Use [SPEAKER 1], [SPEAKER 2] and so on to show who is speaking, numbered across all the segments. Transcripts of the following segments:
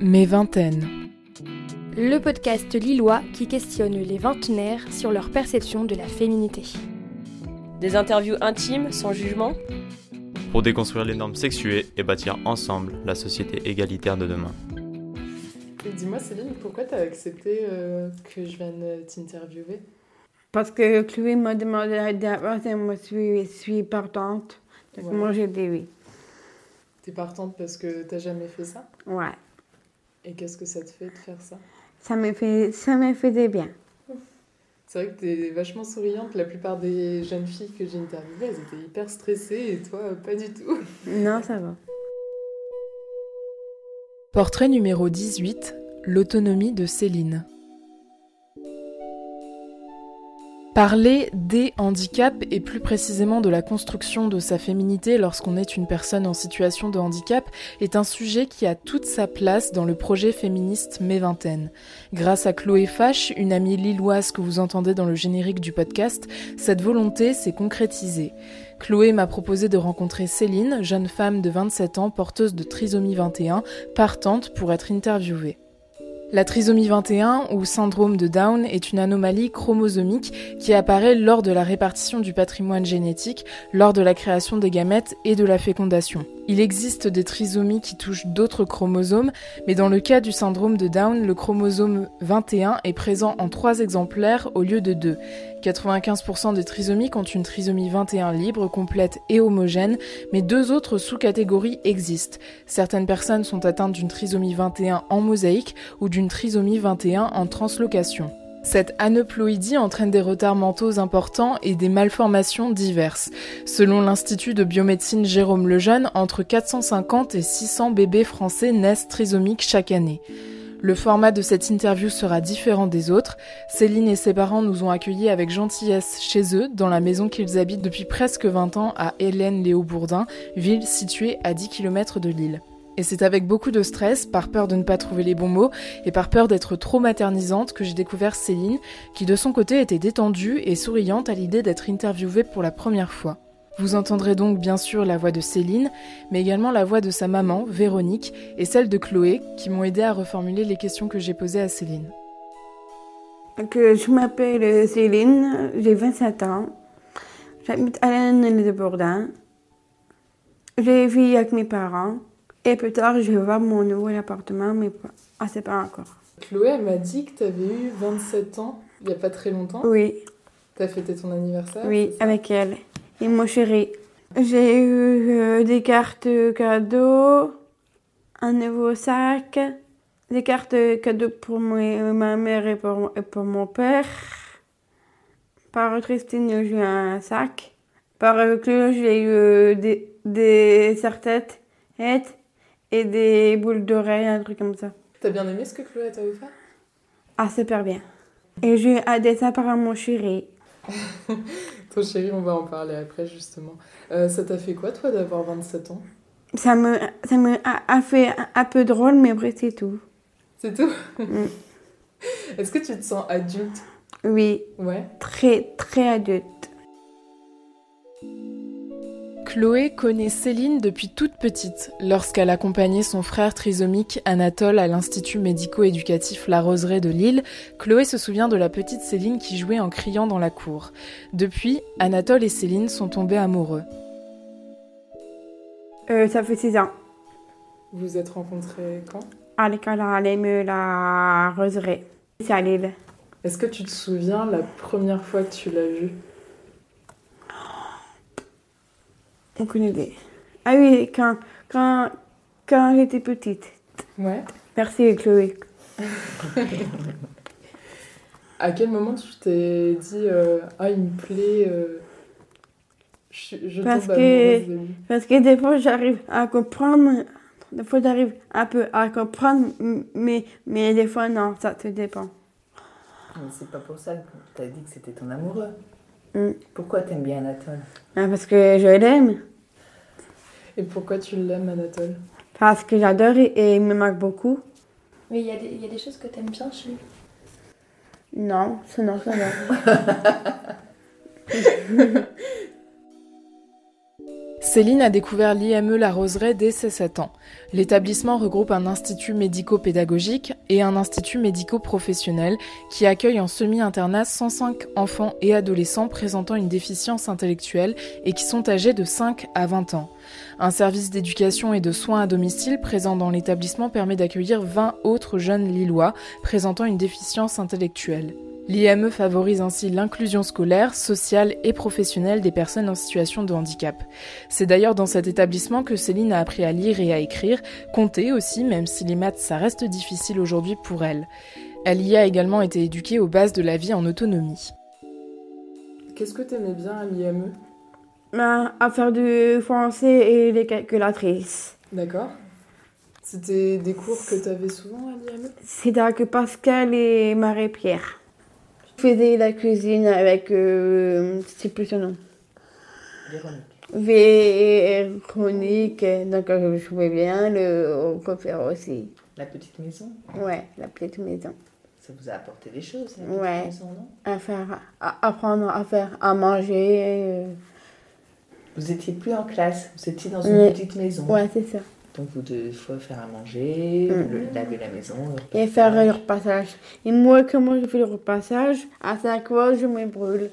[SPEAKER 1] Mes vingtaines.
[SPEAKER 2] Le podcast lillois qui questionne les vingtenaires sur leur perception de la féminité.
[SPEAKER 3] Des interviews intimes, sans jugement?
[SPEAKER 4] Pour déconstruire les normes sexuées et bâtir ensemble la société égalitaire de demain.
[SPEAKER 5] Dis-moi Céline, pourquoi tu as accepté euh, que je vienne t'interviewer?
[SPEAKER 6] Parce que Chloé m'a demandé d'avance et moi je suis, partante. Donc
[SPEAKER 5] Ouais.
[SPEAKER 6] moi j'ai dit oui.
[SPEAKER 5] T'es partante parce que t'as jamais fait ça?
[SPEAKER 6] Ouais.
[SPEAKER 5] Et qu'est-ce que ça te fait de faire ça?
[SPEAKER 6] Ça me fait, ça me faisait bien.
[SPEAKER 5] C'est vrai que t'es vachement souriante. La plupart des jeunes filles que j'ai interviewées, elles étaient hyper stressées et toi, pas du tout.
[SPEAKER 6] Non, ça va.
[SPEAKER 1] Portrait numéro 18. L'autonomie de Céline. Parler des handicaps et plus précisément de la construction de sa féminité lorsqu'on est une personne en situation de handicap est un sujet qui a toute sa place dans le projet féministe Mes Vingtaines. Grâce à Chloé Fache, une amie lilloise que vous entendez dans le générique du podcast, cette volonté s'est concrétisée. Chloé m'a proposé de rencontrer Céline, jeune femme de 27 ans porteuse de trisomie 21, partante pour être interviewée. La trisomie 21 ou syndrome de Down est une anomalie chromosomique qui apparaît lors de la répartition du patrimoine génétique, lors de la création des gamètes et de la fécondation. Il existe des trisomies qui touchent d'autres chromosomes, mais dans le cas du syndrome de Down, le chromosome 21 est présent en 3 exemplaires au lieu de 2. 95% des trisomiques ont une trisomie 21 libre, complète et homogène, mais deux autres sous-catégories existent. Certaines personnes sont atteintes d'une trisomie 21 en mosaïque ou d'une trisomie 21 en translocation. Cette aneuploïdie entraîne des retards mentaux importants et des malformations diverses. Selon l'Institut de biomédecine Jérôme Lejeune, entre 450 et 600 bébés français naissent trisomiques chaque année. Le format de cette interview sera différent des autres. Céline et ses parents nous ont accueillis avec gentillesse chez eux, dans la maison qu'ils habitent depuis presque 20 ans à Hélène-Léo-Bourdin, ville située à 10 km de Lille. Et c'est avec beaucoup de stress, par peur de ne pas trouver les bons mots et par peur d'être trop maternisante que j'ai découvert Céline, qui de son côté était détendue et souriante à l'idée d'être interviewée pour la première fois. Vous entendrez donc bien sûr la voix de Céline, mais également la voix de sa maman, Véronique, et celle de Chloé, qui m'ont aidé à reformuler les questions que j'ai posées à Céline.
[SPEAKER 6] Je m'appelle Céline, j'ai 27 ans. J'habite à Bourdin. J'ai vécu avec mes parents. Et plus tard, je vais voir mon nouveau appartement, mais ah, c'est pas encore.
[SPEAKER 5] Chloé, elle m'a dit que t'avais eu 27 ans il y a pas très longtemps.
[SPEAKER 6] Oui,
[SPEAKER 5] T'as fêté ton anniversaire
[SPEAKER 6] oui, avec elle. Et mon chéri. J'ai eu euh, des cartes cadeaux, un nouveau sac, des cartes cadeaux pour moi- ma mère et pour, et pour mon père. Par Christine, j'ai eu un sac. Par Claude, j'ai eu euh, des, des serre-têtes et des boules d'oreilles, un truc comme ça.
[SPEAKER 5] T'as bien aimé ce que Chloé t'a offert?
[SPEAKER 6] Ah, super bien. Et j'ai un dessin par mon chéri.
[SPEAKER 5] Ton chéri, on va en parler après justement. Euh, ça t'a fait quoi toi d'avoir 27 ans?
[SPEAKER 6] Ça me, ça me a, a fait un, un peu drôle, mais après, c'est tout.
[SPEAKER 5] C'est tout?
[SPEAKER 6] Mm.
[SPEAKER 5] Est-ce que tu te sens adulte?
[SPEAKER 6] Oui,
[SPEAKER 5] Ouais?
[SPEAKER 6] très, très adulte.
[SPEAKER 1] Chloé connaît Céline depuis toute petite, lorsqu'elle accompagnait son frère trisomique Anatole à l'Institut médico-éducatif La Roseraie de Lille. Chloé se souvient de la petite Céline qui jouait en criant dans la cour. Depuis, Anatole et Céline sont tombés amoureux.
[SPEAKER 6] Euh, ça fait 6 ans.
[SPEAKER 5] Vous vous êtes rencontrés quand?
[SPEAKER 6] À l'école à l'EME, la Roseraie. C'est à Lille.
[SPEAKER 5] Est-ce que tu te souviens la première fois que tu l'as vu
[SPEAKER 6] Aucune idée. Ah oui, quand, quand, quand j'étais petite.
[SPEAKER 5] Ouais.
[SPEAKER 6] Merci, Chloé.
[SPEAKER 5] À quel moment tu t'es dit euh, Ah, il me plaît, euh, je, je
[SPEAKER 6] Parce que- Parce que des fois, j'arrive à comprendre. Des fois, j'arrive un peu à comprendre, mais, mais des fois, non, ça te dépend.
[SPEAKER 7] Mais c'est pas pour ça que t'as dit que c'était ton amoureux.
[SPEAKER 6] Mm.
[SPEAKER 7] Pourquoi t'aimes bien Anatole?
[SPEAKER 6] Ah, Parce que je l'aime.
[SPEAKER 5] Et pourquoi tu l'aimes, Anatole?
[SPEAKER 6] Parce que j'adore et et il me marque beaucoup.
[SPEAKER 2] Mais il y, a des- il y a des choses que t'aimes bien chez lui.
[SPEAKER 6] Non, ça non, ça.
[SPEAKER 1] Céline a découvert l'IME La Roseraie dès ses 7 ans. L'établissement regroupe un institut médico-pédagogique et un institut médico-professionnel qui accueille en semi-internat 105 enfants et adolescents présentant une déficience intellectuelle et qui sont âgés de 5 à 20 ans. Un service d'éducation et de soins à domicile présent dans l'établissement permet d'accueillir 20 autres jeunes lillois présentant une déficience intellectuelle. L'IME favorise ainsi l'inclusion scolaire, sociale et professionnelle des personnes en situation de handicap. C'est d'ailleurs dans cet établissement que Céline a appris à lire et à écrire, compter aussi, même si les maths ça reste difficile aujourd'hui pour elle. Elle y a également été éduquée aux bases de la vie en autonomie.
[SPEAKER 5] Qu'est-ce que t'aimais bien à l'IME
[SPEAKER 6] Ben, à faire du français et les calculatrices.
[SPEAKER 5] D'accord. C'était des cours que t'avais souvent à l'IME
[SPEAKER 6] C'est avec Pascal et Marie-Pierre. Je faisais la cuisine avec, euh, c'est plus son nom,
[SPEAKER 7] Véronique.
[SPEAKER 6] Véronique, donc euh, je jouais bien, le, on peut faire aussi.
[SPEAKER 7] La petite maison,
[SPEAKER 6] Ouais, la petite maison.
[SPEAKER 7] ça vous a apporté des choses, la petite
[SPEAKER 6] Ouais.
[SPEAKER 7] maison, non?
[SPEAKER 6] À faire, à apprendre à faire à manger. euh,
[SPEAKER 7] Vous étiez plus en classe, vous étiez dans une petite maison.
[SPEAKER 6] ouais, c'est ça.
[SPEAKER 7] Donc vous devez faut faire à manger,
[SPEAKER 6] Mm.
[SPEAKER 7] le- laver la maison, le
[SPEAKER 6] Et faire le repassage. Et moi, comment je fais le repassage? À 5 fois, je me brûle.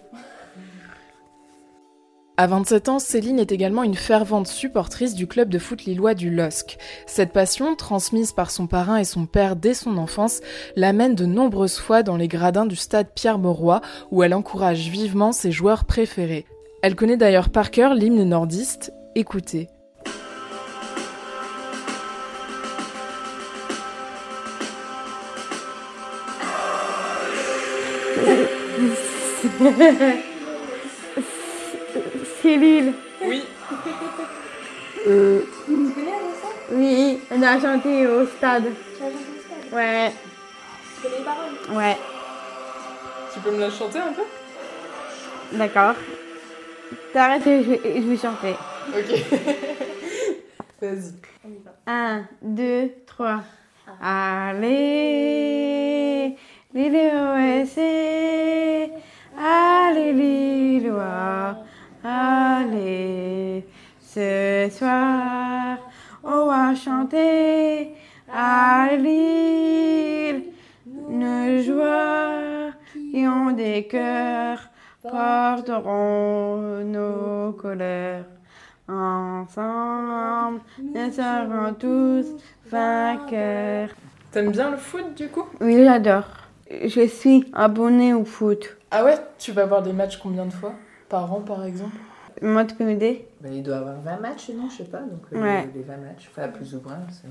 [SPEAKER 1] À 27 ans, Céline est également une fervente supportrice du club de foot lillois du LOSC. Cette passion, transmise par son parrain et son père dès son enfance, l'amène de nombreuses fois dans les gradins du stade Pierre-Mauroy, où elle encourage vivement ses joueurs préférés. Elle connaît d'ailleurs par cœur l'hymne nordiste. Écoutez.
[SPEAKER 6] C'est Lille.
[SPEAKER 5] Oui.
[SPEAKER 6] Euh, oui, on a chanté au stade. Ouais. Ouais,
[SPEAKER 5] Tu peux me la chanter un peu?
[SPEAKER 6] D'accord. T'arrêtes et je, vais- je vais chanter.
[SPEAKER 5] Ok. Vas-y.
[SPEAKER 6] 1, 2, 3. Allez, Lille OSC. Allez, Lillois. Allez, ce soir, on va chanter à Lille. Nos joueurs qui ont des cœurs porteront nos colères. Ensemble, nous serons tous vainqueurs.
[SPEAKER 5] T'aimes bien le foot du coup?
[SPEAKER 6] Oui, j'adore. Je suis abonnée au foot.
[SPEAKER 5] Ah ouais Tu vas voir des matchs combien de fois Par an par exemple?
[SPEAKER 6] Moi, tu peux m'aider?
[SPEAKER 7] Ben, il doit avoir 20 matchs, non Je sais pas. Donc euh,
[SPEAKER 6] Ouais.
[SPEAKER 7] les 20 matchs, enfin plus ou moins. c'est-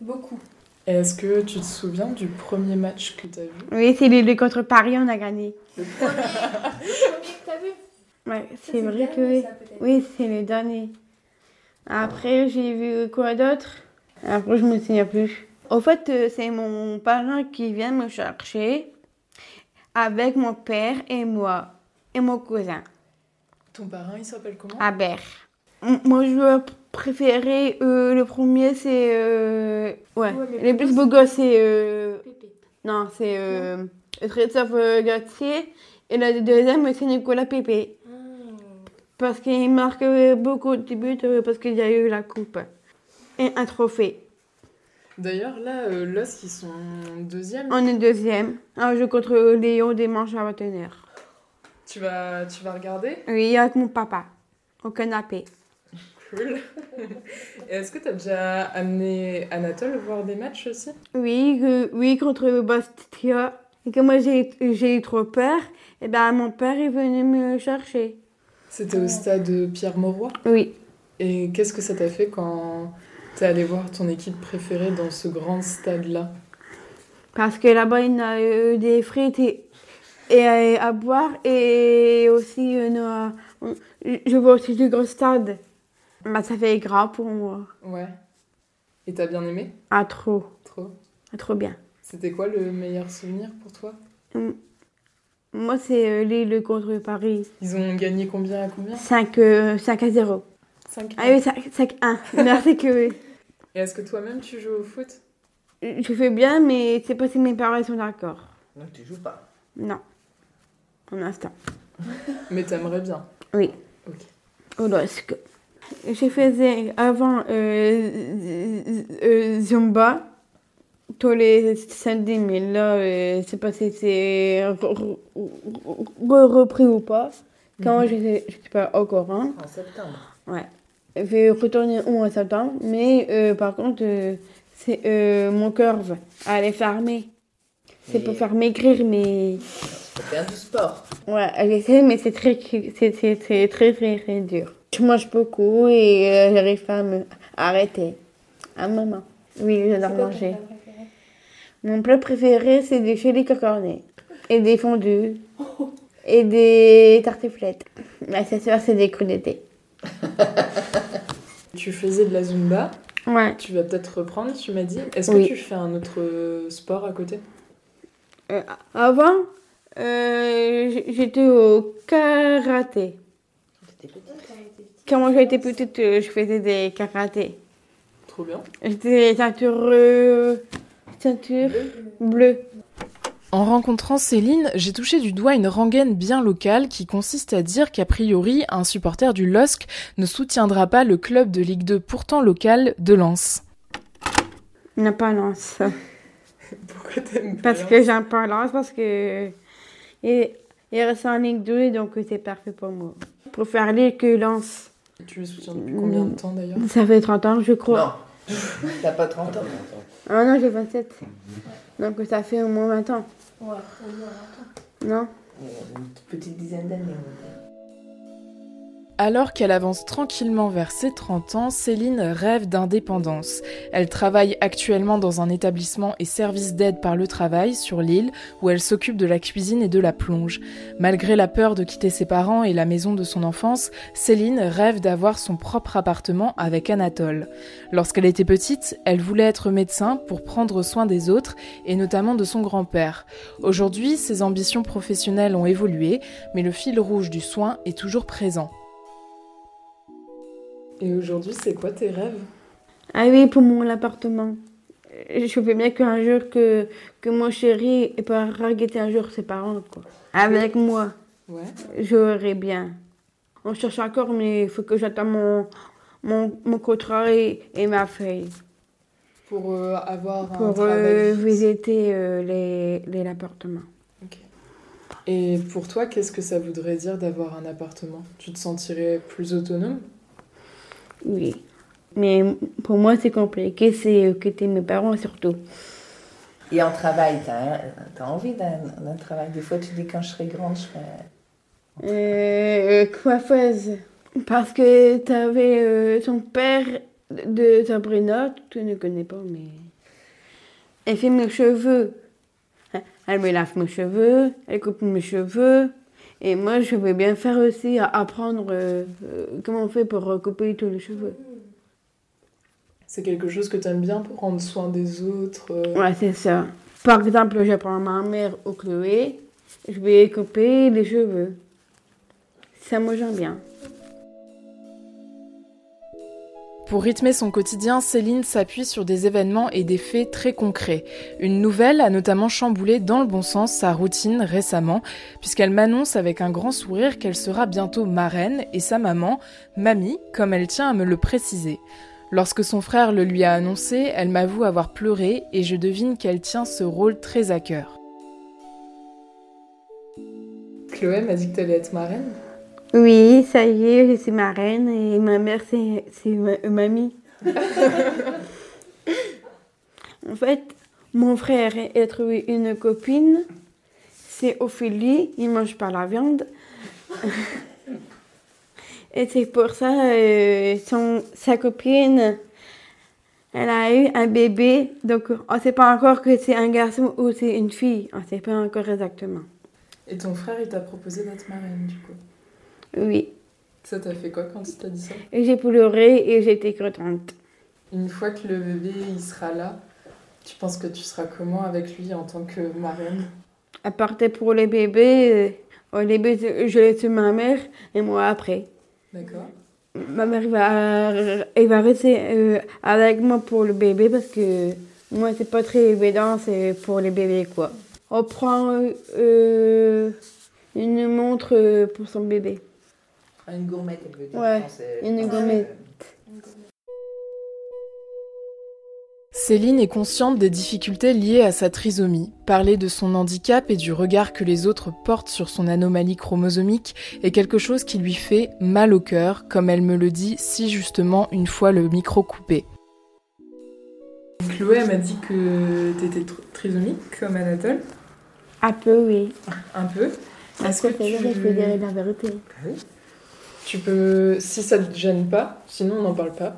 [SPEAKER 3] Beaucoup.
[SPEAKER 5] Est-ce que tu te souviens du premier match que t'as vu?
[SPEAKER 6] Oui, c'est Lille contre Paris, on a gagné.
[SPEAKER 3] Le premier que t'as vu?
[SPEAKER 6] Ouais, c'est vrai que oui. Oui, c'est le dernier. Après, j'ai vu quoi d'autre? Après, je me souviens plus. Au fait, euh, c'est mon parrain qui vient me chercher avec mon père et moi et mon cousin,
[SPEAKER 5] Ton parrain il s'appelle comment?
[SPEAKER 6] Albert. Mon joueur préféré, euh, le premier, c'est... euh, ouais,
[SPEAKER 3] Ouais,
[SPEAKER 6] le plus beau gosse, c'est... euh, Non, c'est euh, Christophe euh, Gattier. Et le deuxième, c'est Nicolas Pépé. Parce qu'il marque beaucoup de buts parce qu'il y a eu la coupe. Et un trophée.
[SPEAKER 5] D'ailleurs là, euh, LOS ils sont deuxième.
[SPEAKER 6] On est deuxième. Un jeu contre Léon des manches à Watener.
[SPEAKER 5] Tu vas, tu vas regarder?
[SPEAKER 6] Oui, avec mon papa. Au canapé.
[SPEAKER 5] Cool. Et est-ce que t'as déjà amené Anatole voir des matchs aussi?
[SPEAKER 6] Oui, euh, oui, contre Bastia. Et que moi j'ai eu trop peur, et ben mon père est venu me chercher.
[SPEAKER 5] C'était au stade Pierre-Mauroy.
[SPEAKER 6] Oui.
[SPEAKER 5] Et qu'est-ce que ça t'a fait quand t'es allé voir ton équipe préférée dans ce grand stade-là
[SPEAKER 6] Parce que là-bas, il y a euh, des frites et, et, euh, à boire et aussi, euh, euh, je vois aussi du gros stade. Bah, ça fait grand pour moi.
[SPEAKER 5] Ouais. Et t'as bien aimé?
[SPEAKER 6] Ah, trop.
[SPEAKER 5] Trop.
[SPEAKER 6] Ah, trop bien.
[SPEAKER 5] C'était quoi le meilleur souvenir pour toi?
[SPEAKER 6] Moi, c'est euh, Lille contre Paris.
[SPEAKER 5] Ils ont gagné combien à combien?
[SPEAKER 6] 5, euh, 5 à 0.
[SPEAKER 5] 5
[SPEAKER 6] Ah oui, 5, 5 1. Merci que oui.
[SPEAKER 5] Et est-ce que toi-même tu joues au foot?
[SPEAKER 6] Je fais bien, mais c'est pas si mes parents sont d'accord.
[SPEAKER 7] Donc tu joues pas.
[SPEAKER 6] Non. Pour l'instant.
[SPEAKER 5] Mais t'aimerais bien.
[SPEAKER 6] Oui.
[SPEAKER 5] Ok.
[SPEAKER 6] Au LOSC. je faisais avant euh, euh, Zumba tous les samedis, mais là, euh, je sais pas si c'est re- re- re- repris ou pas. Quand je ne suis pas au courant.
[SPEAKER 7] En septembre.
[SPEAKER 6] Ouais. Je vais retourner au mois de septembre, mais euh, par contre, euh, c'est euh, mon cœur va aller fermer. C'est
[SPEAKER 7] Mais-
[SPEAKER 6] pour faire maigrir, mais
[SPEAKER 7] Faut faire du sport.
[SPEAKER 6] ouais, j'essaie, mais c'est très, c'est, c'est, c'est très, très, très dur. Je mange beaucoup et euh, j'arrive pas à me arrêter. Un moment. Oui, j'adore manger. Mon plat préféré, c'est des chili cocornés et des fondus et des tartiflettes. Ma soeur, c'est des crudités.
[SPEAKER 5] Tu faisais de la Zumba,
[SPEAKER 6] Ouais.
[SPEAKER 5] tu vas peut-être reprendre, tu m'as dit. Est-ce
[SPEAKER 6] Oui.
[SPEAKER 5] que tu fais un autre euh, sport à côté?
[SPEAKER 6] Euh, avant, euh, j'étais au karaté. Quand j'étais petite, euh, je faisais des karatés.
[SPEAKER 5] Trop bien.
[SPEAKER 6] J'étais ceinture, euh, ceinture bleue.
[SPEAKER 1] En rencontrant Céline, j'ai touché du doigt une rengaine bien locale qui consiste à dire qu'a priori, un supporter du LOSC ne soutiendra pas le club de Ligue 2 pourtant local de Lens.
[SPEAKER 6] n'a pas lance.
[SPEAKER 5] Pourquoi t'aimes pas
[SPEAKER 6] Parce
[SPEAKER 5] Lens?
[SPEAKER 6] que j'aime pas lance, parce que il, il reste en Ligue 2, donc c'est parfait pour moi. Pour faire les que lance.
[SPEAKER 5] Tu le soutiens depuis combien de temps d'ailleurs?
[SPEAKER 6] Ça fait 30 ans, je crois.
[SPEAKER 7] Non. T'as pas 30 ans?
[SPEAKER 6] Ah non, j'ai 27. Donc ça fait au moins 20 ans.
[SPEAKER 3] Ouais, au moins longtemps.
[SPEAKER 6] Non
[SPEAKER 7] Euh, Une petite dizaine d'années.
[SPEAKER 1] Alors qu'elle avance tranquillement vers ses 30 ans, Céline rêve d'indépendance. Elle travaille actuellement dans un établissement et service d'aide par le travail sur l'île où elle s'occupe de la cuisine et de la plonge. Malgré la peur de quitter ses parents et la maison de son enfance, Céline rêve d'avoir son propre appartement avec Anatole. Lorsqu'elle était petite, elle voulait être médecin pour prendre soin des autres et notamment de son grand-père. Aujourd'hui, ses ambitions professionnelles ont évolué, mais le fil rouge du soin est toujours présent.
[SPEAKER 5] Et aujourd'hui, c'est quoi tes rêves?
[SPEAKER 6] Ah oui, pour mon appartement. Je veux bien qu'un jour que, que mon chéri pourra regretter un jour ses parents, quoi. Avec moi,
[SPEAKER 5] Ouais.
[SPEAKER 6] j'aurais bien. On cherche encore, mais il faut que j'attende mon, mon, mon contrat et, et ma feuille
[SPEAKER 5] Pour euh, avoir un
[SPEAKER 6] pour
[SPEAKER 5] travail.
[SPEAKER 6] euh, visiter euh, les, les appartements.
[SPEAKER 5] Ok. Et pour toi, qu'est-ce que ça voudrait dire d'avoir un appartement? Tu te sentirais plus autonome?
[SPEAKER 6] Oui. Mais pour moi, c'est compliqué, c'est euh, quitter mes parents surtout.
[SPEAKER 7] Et en travail, t'as as envie d'un travail? Des fois, tu dis quand je serai grande, je serai.
[SPEAKER 6] Euh, coiffeuse. Parce que tu avais son père de Sabrina, tu ne connais pas, mais. Elle fait mes cheveux. Elle me lave mes cheveux, elle coupe mes cheveux. Et moi, je veux bien faire aussi, à- apprendre euh, euh, comment on fait pour recouper tous les cheveux.
[SPEAKER 5] C'est quelque chose que tu aimes bien pour prendre soin des autres euh,
[SPEAKER 6] Ouais, c'est ça. Par exemple, je prends ma mère au Chloé, je vais couper les cheveux. Ça, moi, j'aime bien.
[SPEAKER 1] Pour rythmer son quotidien, Céline s'appuie sur des événements et des faits très concrets. Une nouvelle a notamment chamboulé dans le bon sens sa routine récemment, puisqu'elle m'annonce avec un grand sourire qu'elle sera bientôt marraine et sa maman, mamie, comme elle tient à me le préciser. Lorsque son frère le lui a annoncé, elle m'avoue avoir pleuré et je devine qu'elle tient ce rôle très à cœur.
[SPEAKER 5] Chloé m'a dit que t'allais être marraine.
[SPEAKER 6] Oui, ça y est, je suis marraine et ma mère, c'est c'est ma- euh, mamie. en fait, mon frère a trouvé une copine, c'est Ophélie, il mange pas la viande. et c'est pour ça, euh, son, sa copine, elle a eu un bébé, donc on ne sait pas encore que c'est un garçon ou c'est une fille, on ne sait pas encore exactement.
[SPEAKER 5] Et ton frère, il t'a proposé d'être marraine, du coup?
[SPEAKER 6] Oui,
[SPEAKER 5] Ça t'a fait quoi quand il t'a dit ça
[SPEAKER 6] j'ai pleuré et j'étais contente.
[SPEAKER 5] Une fois que le bébé, il sera là, tu penses que tu seras comment avec lui en tant que marraine
[SPEAKER 6] À partir pour les bébés, euh, au début, je laisse ma mère et moi après.
[SPEAKER 5] D'accord
[SPEAKER 6] Ma mère va, elle va rester euh, avec moi pour le bébé parce que moi, c'est pas très évident, c'est pour les bébés quoi. On prend euh, une montre pour son bébé.
[SPEAKER 7] Une gourmette, elle veut dire.
[SPEAKER 6] Ouais, une gourmette.
[SPEAKER 1] Céline est consciente des difficultés liées à sa trisomie. Parler de son handicap et du regard que les autres portent sur son anomalie chromosomique est quelque chose qui lui fait mal au cœur, comme elle me le dit si justement une fois le micro coupé.
[SPEAKER 5] Chloé elle m'a dit que tu étais trisomique comme Anatole,
[SPEAKER 6] Un peu, oui.
[SPEAKER 5] un peu. Est-ce que tu...
[SPEAKER 6] je peux dire la vérité
[SPEAKER 5] tu peux, si ça te gêne pas, sinon on n'en parle pas,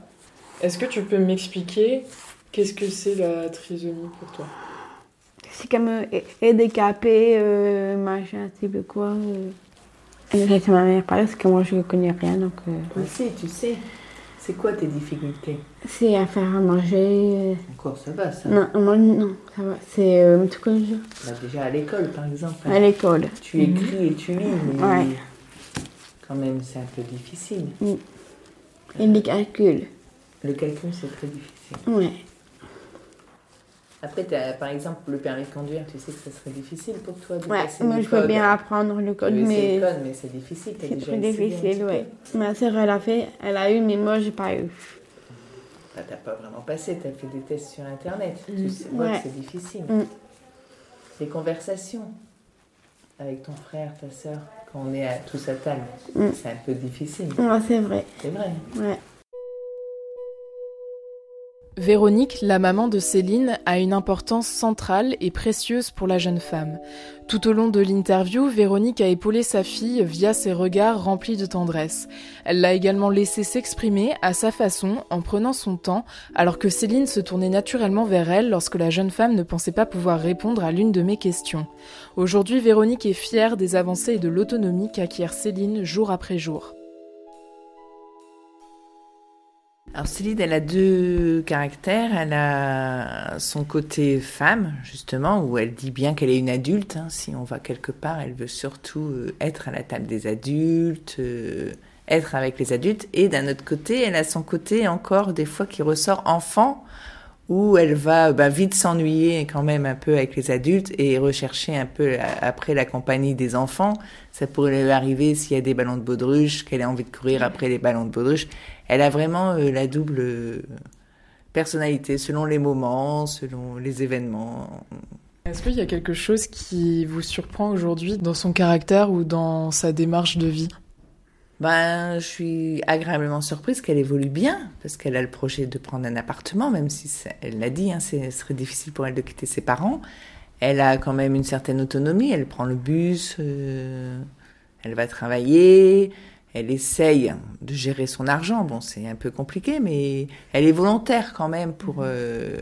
[SPEAKER 5] est-ce que tu peux m'expliquer qu'est-ce que c'est la trisomie pour toi?
[SPEAKER 6] C'est comme euh, handicapé, euh, machin, tu sais quoi. Euh. Et laisse ma mère parler parce que moi je ne connais rien, donc euh,
[SPEAKER 7] Oui, si, tu sais. C'est quoi tes difficultés?
[SPEAKER 6] C'est à faire à manger.
[SPEAKER 7] Encore, ça va, ça?
[SPEAKER 6] euh. Non, moi, non, ça va. C'est euh, tout comme.
[SPEAKER 7] Bah, déjà à l'école, par exemple.
[SPEAKER 6] À l'école.
[SPEAKER 7] Tu écris et tu lis, mais
[SPEAKER 6] Ouais.
[SPEAKER 7] Quand même, c'est un peu difficile.
[SPEAKER 6] Et les calculs.
[SPEAKER 7] Le calcul, c'est très difficile.
[SPEAKER 6] Ouais.
[SPEAKER 7] Après, par exemple, le permis de conduire, tu sais que ça serait difficile pour toi de
[SPEAKER 6] Ouais,
[SPEAKER 7] passer
[SPEAKER 6] moi
[SPEAKER 7] le
[SPEAKER 6] je veux bien apprendre le code,
[SPEAKER 7] Oui, c'est
[SPEAKER 6] mais
[SPEAKER 7] le code, mais c'est difficile.
[SPEAKER 6] C'est très difficile, ouais. Ma sœur, elle a fait, elle a eu, mais moi j'ai pas eu.
[SPEAKER 7] Bah, t'as pas vraiment passé, t'as fait des tests sur Internet. Tu sais vois
[SPEAKER 6] Ouais.
[SPEAKER 7] c'est difficile.
[SPEAKER 6] Mm.
[SPEAKER 7] Les conversations avec ton frère, ta soeur, quand on est à, tous à table,
[SPEAKER 6] Mm.
[SPEAKER 7] c'est un peu difficile.
[SPEAKER 6] Ouais, c'est vrai.
[SPEAKER 7] C'est vrai.
[SPEAKER 6] Ouais.
[SPEAKER 1] Véronique, la maman de Céline, a une importance centrale et précieuse pour la jeune femme. Tout au long de l'interview, Véronique a épaulé sa fille via ses regards remplis de tendresse. Elle l'a également laissé s'exprimer à sa façon en prenant son temps, alors que Céline se tournait naturellement vers elle lorsque la jeune femme ne pensait pas pouvoir répondre à l'une de mes questions. Aujourd'hui, Véronique est fière des avancées et de l'autonomie qu'acquiert Céline jour après jour.
[SPEAKER 7] Alors Céline, elle a deux caractères. Elle a son côté femme, justement, où elle dit bien qu'elle est une adulte. hein. Si on va quelque part, elle veut surtout euh, être à la table des adultes, euh, être avec les adultes. Et d'un autre côté, elle a son côté encore des fois qui ressort enfant, où elle va bah, vite s'ennuyer quand même un peu avec les adultes et rechercher un peu après la compagnie des enfants. Ça pourrait lui arriver s'il y a des ballons de baudruche, qu'elle a envie de courir après les ballons de baudruche. Elle a vraiment euh, la double euh, personnalité selon les moments, selon les événements.
[SPEAKER 1] Est-ce qu'il y a quelque chose qui vous surprend aujourd'hui dans son caractère ou dans sa démarche de vie?
[SPEAKER 7] Ben, je suis agréablement surprise qu'elle évolue bien, parce qu'elle a le projet de prendre un appartement, même si ça- elle l'a dit, hein, ce serait difficile pour elle de quitter ses parents. Elle a quand même une certaine autonomie, elle prend le bus, euh, elle va travailler, elle essaye de gérer son argent. Bon, c'est un peu compliqué, mais elle est volontaire quand même pour euh,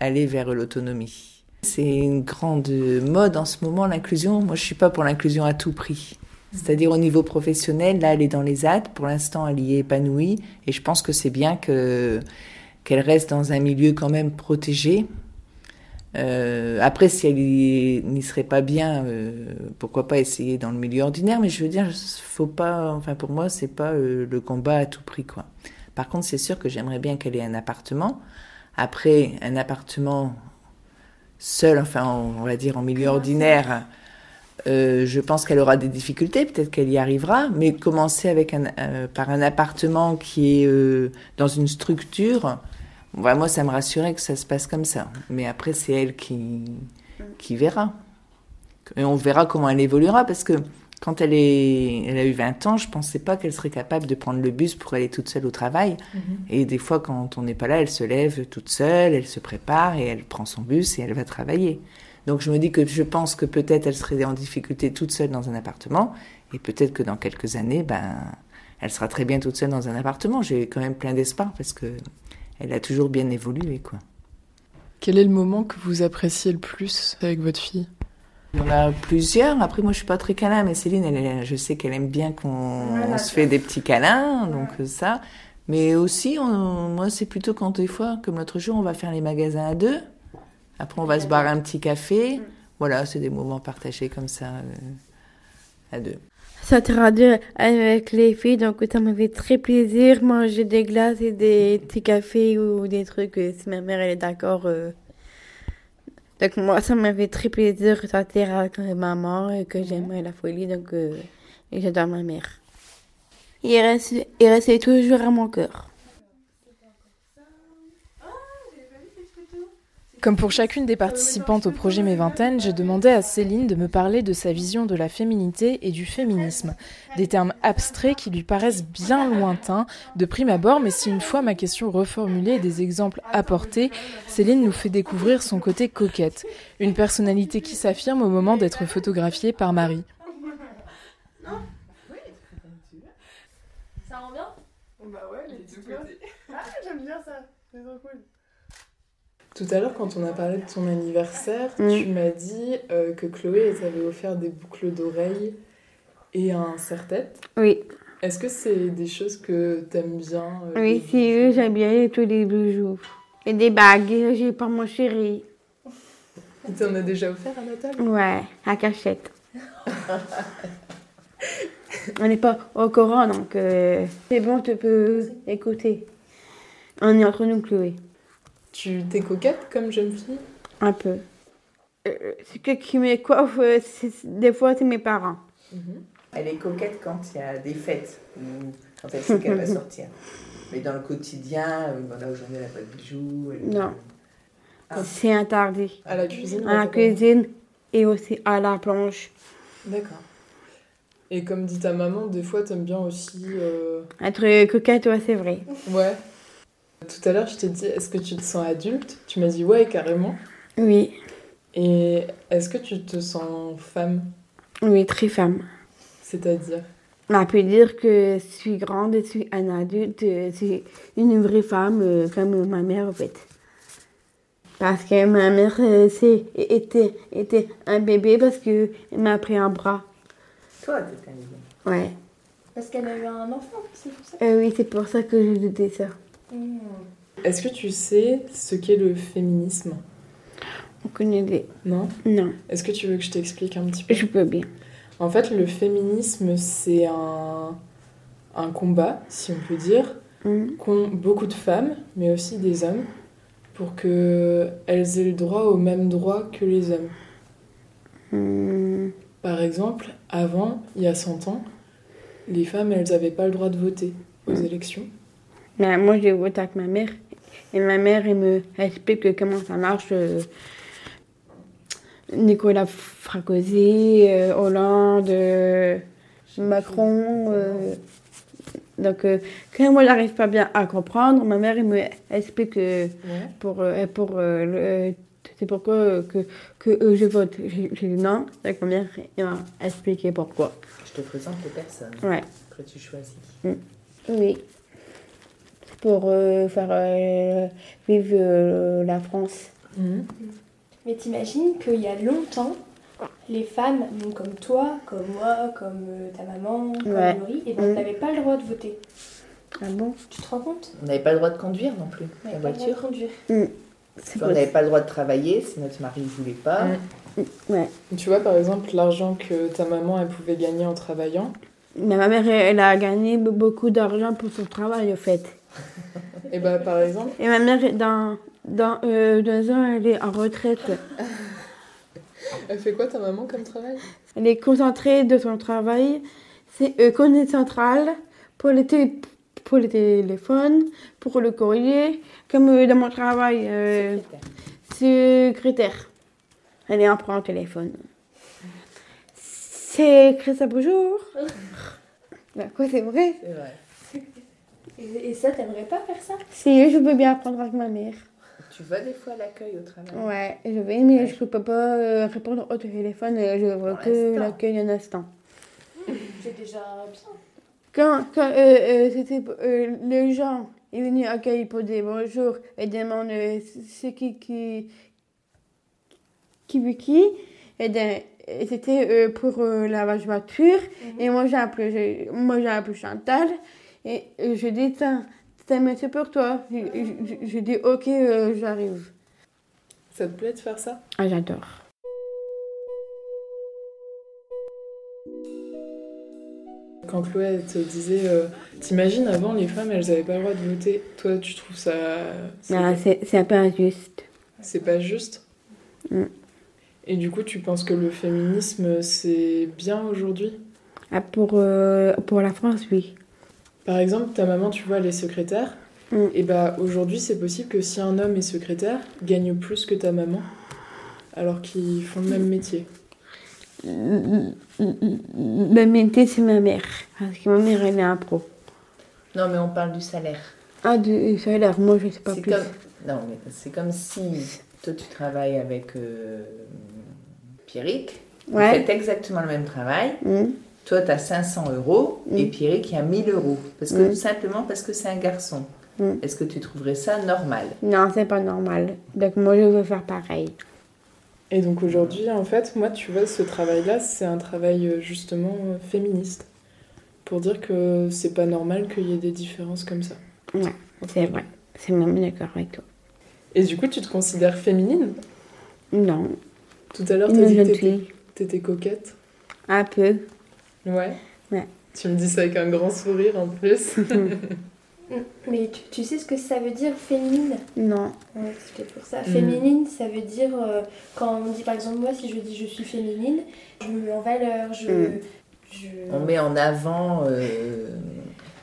[SPEAKER 7] aller vers l'autonomie. C'est une grande mode en ce moment, l'inclusion. Moi, je suis pas pour l'inclusion à tout prix. C'est-à-dire au niveau professionnel, là, elle est dans les ZAD. Pour l'instant, elle y est épanouie. Et je pense que c'est bien que qu'elle reste dans un milieu quand même protégé. Euh, après, si elle n'y serait pas bien, euh, pourquoi pas essayer dans le milieu ordinaire. Mais je veux dire, faut pas. Enfin, pour moi, c'est pas euh, le combat à tout prix, quoi. Par contre, c'est sûr que j'aimerais bien qu'elle ait un appartement. Après, un appartement seul, enfin, on va dire en milieu ordinaire. Euh, je pense qu'elle aura des difficultés, peut-être qu'elle y arrivera, mais commencer avec un, euh, par un appartement qui est euh, dans une structure, ouais, moi ça me rassurait que ça se passe comme ça. Mais après c'est elle qui, qui verra. Et on verra comment elle évoluera, parce que quand elle, est, elle a eu 20 ans, je pensais pas qu'elle serait capable de prendre le bus pour aller toute seule au travail. Et des fois, quand on n'est pas là, elle se lève toute seule, elle se prépare et elle prend son bus et elle va travailler. Donc je me dis que je pense que peut-être elle serait en difficulté toute seule dans un appartement et peut-être que dans quelques années, ben, elle sera très bien toute seule dans un appartement. J'ai quand même plein d'espoir parce que elle a toujours bien évolué, quoi.
[SPEAKER 1] Quel est le moment que vous appréciez le plus avec votre fille?
[SPEAKER 7] Il y en a plusieurs. Après, moi, je suis pas très câlin, mais Céline, elle, je sais qu'elle aime bien qu'on on se fait des petits câlins, donc ça. Mais aussi, on- moi, c'est plutôt quand des fois, comme l'autre jour, on va faire les magasins à deux. Après, on va se boire un petit café. Voilà, c'est des moments partagés comme ça, euh, à deux.
[SPEAKER 6] Ça te radio avec les filles, donc ça me fait très plaisir manger des glaces et des petits cafés ou des trucs euh, si ma mère elle est d'accord. euh. Donc moi ça me fait très plaisir de sortir avec maman et que j'aime la folie donc euh, et j'adore ma mère. il reste, il reste toujours à mon cœur.
[SPEAKER 1] Comme pour chacune des participantes au projet Mes Vingtaines, j'ai demandé à Céline de me parler de sa vision de la féminité et du féminisme. Des termes abstraits qui lui paraissent bien lointains de prime abord, mais si une fois ma question reformulée et des exemples apportés, Céline nous fait découvrir son côté coquette, une personnalité qui s'affirme au moment d'être photographiée par Marie.
[SPEAKER 3] Ça rend bien?
[SPEAKER 5] Bah ouais, les deux côtés.
[SPEAKER 3] Ah, j'aime bien ça. C'est trop cool.
[SPEAKER 5] Tout à l'heure, quand on a parlé de ton anniversaire,
[SPEAKER 6] Mm.
[SPEAKER 5] tu m'as dit euh, que Chloé t'avait offert des boucles d'oreilles et un serre-tête.
[SPEAKER 6] Oui,
[SPEAKER 5] Est-ce que c'est des choses que t'aimes bien euh,
[SPEAKER 6] oui,
[SPEAKER 5] bijoux
[SPEAKER 6] j'aime bien tous les bijoux. Et des bagues, j'ai pour mon chéri.
[SPEAKER 5] Il t'en a déjà offert, Anatole
[SPEAKER 6] Ouais, à cachette. On n'est pas au courant, donc euh, c'est bon, tu peux écouter. On est entre nous, Chloé.
[SPEAKER 5] Tu t'es coquette comme jeune fille?
[SPEAKER 6] Un peu. Euh, ce que qui me coiffe, euh, des fois, c'est mes parents.
[SPEAKER 7] Elle est coquette quand il y a des fêtes, ou quand elle sait qu'elle va sortir. Mais dans le quotidien, euh, voilà, aujourd'hui elle n'a pas de bijoux. elle-
[SPEAKER 6] Non.
[SPEAKER 7] Ah.
[SPEAKER 6] C'est interdit.
[SPEAKER 5] À la cuisine
[SPEAKER 6] À la cuisine et aussi à la planche.
[SPEAKER 5] D'accord. Et comme dit ta maman, des fois t'aimes bien aussi. euh,
[SPEAKER 6] Être coquette, ouais, c'est vrai.
[SPEAKER 5] Ouais. Tout à l'heure, je t'ai dit, est-ce que tu te sens adulte? Tu m'as dit ouais, carrément.
[SPEAKER 6] Oui,
[SPEAKER 5] Et est-ce que tu te sens femme?
[SPEAKER 6] Oui, très femme.
[SPEAKER 5] C'est-à-dire?
[SPEAKER 6] On peut dire que je suis grande, je suis un adulte, je suis une vraie femme euh, comme ma mère en fait. Parce que ma mère euh, c'est- était, était un bébé parce qu'elle m'a pris un bras.
[SPEAKER 7] Toi, t'es un bébé.
[SPEAKER 6] Ouais.
[SPEAKER 3] Parce qu'elle a eu un enfant, c'est pour ça?
[SPEAKER 6] Euh, oui, c'est pour ça que je disais ça.
[SPEAKER 5] Est-ce que tu sais ce qu'est le féminisme?
[SPEAKER 6] Aucune idée.
[SPEAKER 5] Non?
[SPEAKER 6] Non,
[SPEAKER 5] Est-ce que tu veux que je t'explique un petit peu?
[SPEAKER 6] Je peux bien.
[SPEAKER 5] En fait, le féminisme, c'est un, un combat, si on peut dire,
[SPEAKER 6] Hum,
[SPEAKER 5] qu'ont beaucoup de femmes, mais aussi des hommes, pour qu'elles aient le droit aux mêmes droits que les hommes.
[SPEAKER 6] hum,
[SPEAKER 5] Par exemple, avant, il y a 100 ans, les femmes, elles n'avaient pas le droit de voter aux élections.
[SPEAKER 6] Mais moi, je vote avec ma mère. Et ma mère, elle me explique comment ça marche. euh, Nicolas Sarkozy, euh, Hollande, euh, Macron. euh, donc, euh, quand moi, j'arrive pas bien à comprendre, ma mère, elle me explique
[SPEAKER 5] Ouais.
[SPEAKER 6] pour, euh, pour le- c'est pourquoi que, que euh, je vote. J'ai j'ai dit non. Donc, ma mère, elle m'a expliqué pourquoi.
[SPEAKER 7] Je te présente les personnes
[SPEAKER 6] Ouais.
[SPEAKER 7] que tu choisis.
[SPEAKER 6] Oui. Pour euh, faire euh, vivre euh, la France.
[SPEAKER 5] Mhm.
[SPEAKER 3] Mais t'imagines qu'il y a longtemps, les femmes, donc comme toi, comme moi, comme euh, ta maman, comme
[SPEAKER 6] Ouais.
[SPEAKER 3] Laurie, et ben,
[SPEAKER 6] Mm.
[SPEAKER 3] n'avaient pas le droit de voter.
[SPEAKER 6] Ah bon?
[SPEAKER 3] Tu te rends compte?
[SPEAKER 7] On n'avait pas le droit de conduire non plus,
[SPEAKER 3] On
[SPEAKER 7] la
[SPEAKER 3] n'avait pas le droit de
[SPEAKER 7] voiture.
[SPEAKER 3] conduire.
[SPEAKER 6] C'est
[SPEAKER 7] On n'avait pas le droit de travailler si notre mari ne voulait pas.
[SPEAKER 5] Mm.
[SPEAKER 6] Ouais.
[SPEAKER 5] Tu vois, par exemple, l'argent que ta maman, elle pouvait gagner en travaillant,
[SPEAKER 6] Mais ma mère, elle a gagné be- beaucoup d'argent pour son travail, au fait.
[SPEAKER 5] et bah, par exemple,
[SPEAKER 6] Et ma mère, dans, dans euh, deux ans, elle est en retraite.
[SPEAKER 5] elle fait quoi ta maman comme travail?
[SPEAKER 6] Elle est concentrée de son travail. C'est euh, connaît centrale pour les, pour les téléphones, pour le courrier, comme euh, dans mon travail. euh, secrétaire. Elle est en prend téléphone. C'est ça bonjour. Bah quoi, c'est vrai?
[SPEAKER 7] C'est vrai.
[SPEAKER 3] Et, et ça, t'aimerais pas faire ça?
[SPEAKER 6] Si, je veux bien apprendre avec ma mère.
[SPEAKER 7] Tu vas des fois à l'accueil au travail
[SPEAKER 6] Ouais, je vais, mais je peux pas euh, répondre au téléphone. euh, Je
[SPEAKER 7] Pour
[SPEAKER 6] que l'accueil un instant.
[SPEAKER 3] C'est déjà bien.
[SPEAKER 6] Quand, quand euh, euh, c'était euh, les gens est venu accueillir pour dire bonjour et demande euh, c'est qui qui qui veut qui? Et ben, et c'était euh, pour euh, la voiture et moi j'ai appelé moi j'ai appelé Chantal et je dis tiens c'est un monsieur pour toi. Je, je, je dis ok euh, j'arrive.
[SPEAKER 5] Ça te plaît de faire ça?
[SPEAKER 6] Ah j'adore.
[SPEAKER 5] Quand Chloé te disait, euh, t'imagines avant les femmes elles avaient pas le droit de voter, toi tu trouves ça. c'est-
[SPEAKER 6] peu injuste
[SPEAKER 5] C'est pas juste?
[SPEAKER 6] Mm.
[SPEAKER 5] Et du coup, tu penses que le féminisme c'est bien aujourd'hui?
[SPEAKER 6] Ah, pour euh, pour la France oui
[SPEAKER 5] Par exemple, ta maman, tu vois, elle est secrétaire.
[SPEAKER 6] Mm.
[SPEAKER 5] Et bah aujourd'hui, c'est possible que si un homme est secrétaire, gagne plus que ta maman, alors qu'ils font le même métier.
[SPEAKER 6] Le métier, c'est ma mère. Parce que ma mère, elle est un pro.
[SPEAKER 7] Non, mais on parle du salaire.
[SPEAKER 6] Ah, du salaire, moi, je sais pas
[SPEAKER 7] C'est
[SPEAKER 6] plus.
[SPEAKER 7] comme... Non, mais c'est comme si toi, tu travailles avec euh, Pierrick. Vous
[SPEAKER 6] Ouais.
[SPEAKER 7] faites exactement le même travail.
[SPEAKER 6] Mm.
[SPEAKER 7] Toi, tu as 500 euros
[SPEAKER 6] Mm.
[SPEAKER 7] et Pierrick, il a 1000 euros. Parce que
[SPEAKER 6] Mm.
[SPEAKER 7] tout simplement parce que c'est un garçon.
[SPEAKER 6] Mm.
[SPEAKER 7] Est-ce que tu trouverais ça normal?
[SPEAKER 6] Non, c'est pas normal. Donc, moi, je veux faire pareil.
[SPEAKER 5] Et donc aujourd'hui, en fait, moi, tu vois, ce travail-là, c'est un travail euh, justement euh, féministe. Pour dire que c'est pas normal qu'il y ait des différences comme ça.
[SPEAKER 6] Ouais, c'est vrai. C'est même d'accord avec toi.
[SPEAKER 5] Et du coup, tu te considères féminine?
[SPEAKER 6] Non,
[SPEAKER 5] Tout à l'heure, t'as
[SPEAKER 6] une
[SPEAKER 5] dit que t'étais coquette.
[SPEAKER 6] Un peu.
[SPEAKER 5] Ouais.
[SPEAKER 6] Ouais.
[SPEAKER 5] Tu me dis ça avec un grand sourire en plus.
[SPEAKER 3] Mais tu, tu sais ce que ça veut dire féminine?
[SPEAKER 6] Non.
[SPEAKER 3] Ouais, c'était pour ça.
[SPEAKER 5] Mm.
[SPEAKER 3] Féminine, ça veut dire euh, quand on dit par exemple moi si je dis je suis féminine, je me mets en valeur, je,
[SPEAKER 6] Mm.
[SPEAKER 3] je...
[SPEAKER 7] On met en avant euh,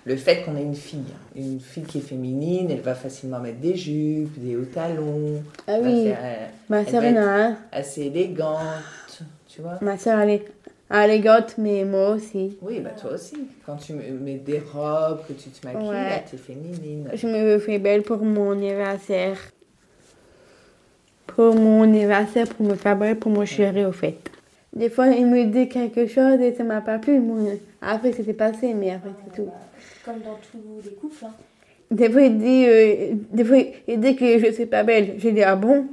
[SPEAKER 7] le fait qu'on ait une fille. Une fille qui est féminine, elle va facilement mettre des jupes, des hauts talons,
[SPEAKER 6] Ah
[SPEAKER 7] elle
[SPEAKER 6] oui,
[SPEAKER 7] faire, euh,
[SPEAKER 6] ma
[SPEAKER 7] elle va être-
[SPEAKER 6] a un.
[SPEAKER 7] assez élégante, tu vois
[SPEAKER 6] Ma soeur, elle est élégante, mais moi aussi.
[SPEAKER 7] Oui, bah toi aussi. Quand tu me- mets des robes, que tu te maquilles,
[SPEAKER 6] Ouais.
[SPEAKER 7] là, t'es féminine.
[SPEAKER 6] Je me fais belle pour mon anniversaire. Pour mon anniversaire, pour me faire belle pour mon chéri, au fait. Des fois, il me dit quelque chose et ça m'a pas plu. Après, c'était passé, mais après, c'est tout.
[SPEAKER 3] Comme dans tous les couples. hein.
[SPEAKER 6] Des fois, il dit, euh, des fois, il dit que je suis pas belle. J'ai dit, ah bon?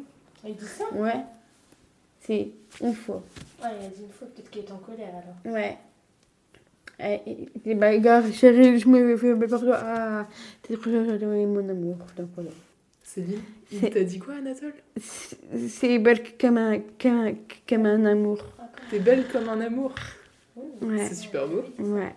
[SPEAKER 3] Il dit ça?
[SPEAKER 6] Ouais. C'est une fois.
[SPEAKER 3] Ouais, il a dit une fois, peut-être qu'il est en colère alors.
[SPEAKER 6] Ouais. Et, il dit, bah, gars, chérie, je me fais pour toi. Ah, t'es trop mon amour. Voilà.
[SPEAKER 5] Céline, il
[SPEAKER 6] C'est-
[SPEAKER 5] t'a dit quoi, Anatole?
[SPEAKER 6] C'est- C'est belle comme un, comme, un- comme un amour.
[SPEAKER 5] T'es belle comme un amour.
[SPEAKER 6] Ouais.
[SPEAKER 5] C'est super beau.
[SPEAKER 6] Ouais.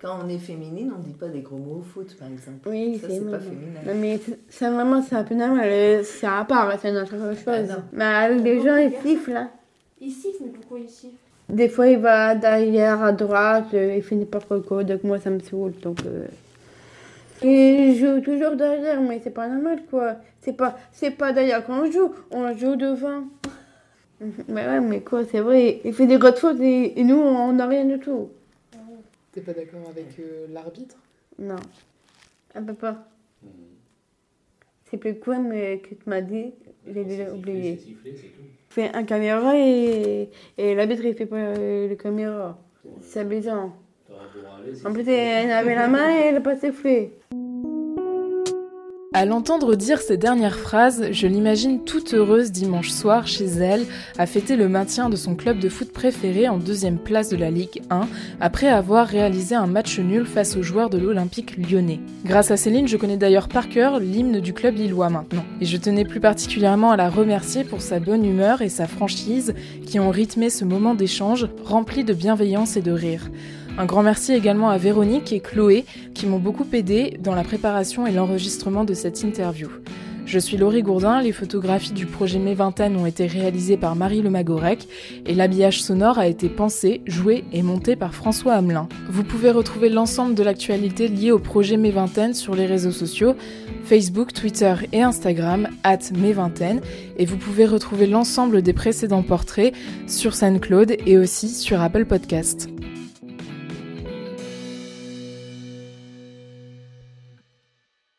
[SPEAKER 7] Quand on est féminine, on dit pas des gros mots au foot, par exemple.
[SPEAKER 6] Oui,
[SPEAKER 7] Ça,
[SPEAKER 6] c'est
[SPEAKER 7] c'est pas féminin.
[SPEAKER 6] Non, mais c'est- c'est vraiment, c'est un peu normal. euh, C'est à part, c'est une autre chose.
[SPEAKER 7] Ah, non.
[SPEAKER 6] mais les gens, ils sifflent. hein.
[SPEAKER 3] Il siffle, mais pourquoi il siffle?
[SPEAKER 6] Des fois, il va derrière, à droite, euh, il fait n'importe quoi. Donc, moi, ça me saoule. Donc, euh... Il joue toujours derrière, mais c'est pas normal, quoi. C'est pas, c'est pas derrière qu'on joue, on joue devant. mais ouais, mais quoi, c'est vrai. Il fait des grosses fautes et, et nous, on n'a rien du tout.
[SPEAKER 5] T'es pas d'accord avec euh, l'arbitre?
[SPEAKER 6] Non. Un peu pas. C'est plus quoi, mais que tu m'as dit, j'ai déjà oublié. Fait un caméra et, et l'arbitre il fait pas euh, le caméra. C'est amusant. En plus, elle avait la main et elle n'a pas sifflé.
[SPEAKER 1] À l'entendre dire ces dernières phrases, je l'imagine toute heureuse dimanche soir chez elle à fêter le maintien de son club de foot préféré en deuxième place de la Ligue 1 après avoir réalisé un match nul face aux joueurs de l'Olympique lyonnais. Grâce à Céline, je connais d'ailleurs par cœur l'hymne du club lillois maintenant. Et je tenais plus particulièrement à la remercier pour sa bonne humeur et sa franchise qui ont rythmé ce moment d'échange rempli de bienveillance et de rire. Un grand merci également à Véronique et Chloé qui m'ont beaucoup aidé dans la préparation et l'enregistrement de cette interview. Je suis Laurie Gourdin, les photographies du projet Mes Vingtaines ont été réalisées par Marie Lemagorec et l'habillage sonore a été pensé, joué et monté par François Hamelin. Vous pouvez retrouver l'ensemble de l'actualité liée au projet Mes Vingtaines sur les réseaux sociaux, Facebook, Twitter et Instagram, at Mes Vingtaines, et vous pouvez retrouver l'ensemble des précédents portraits sur SoundCloud et aussi sur Apple Podcast.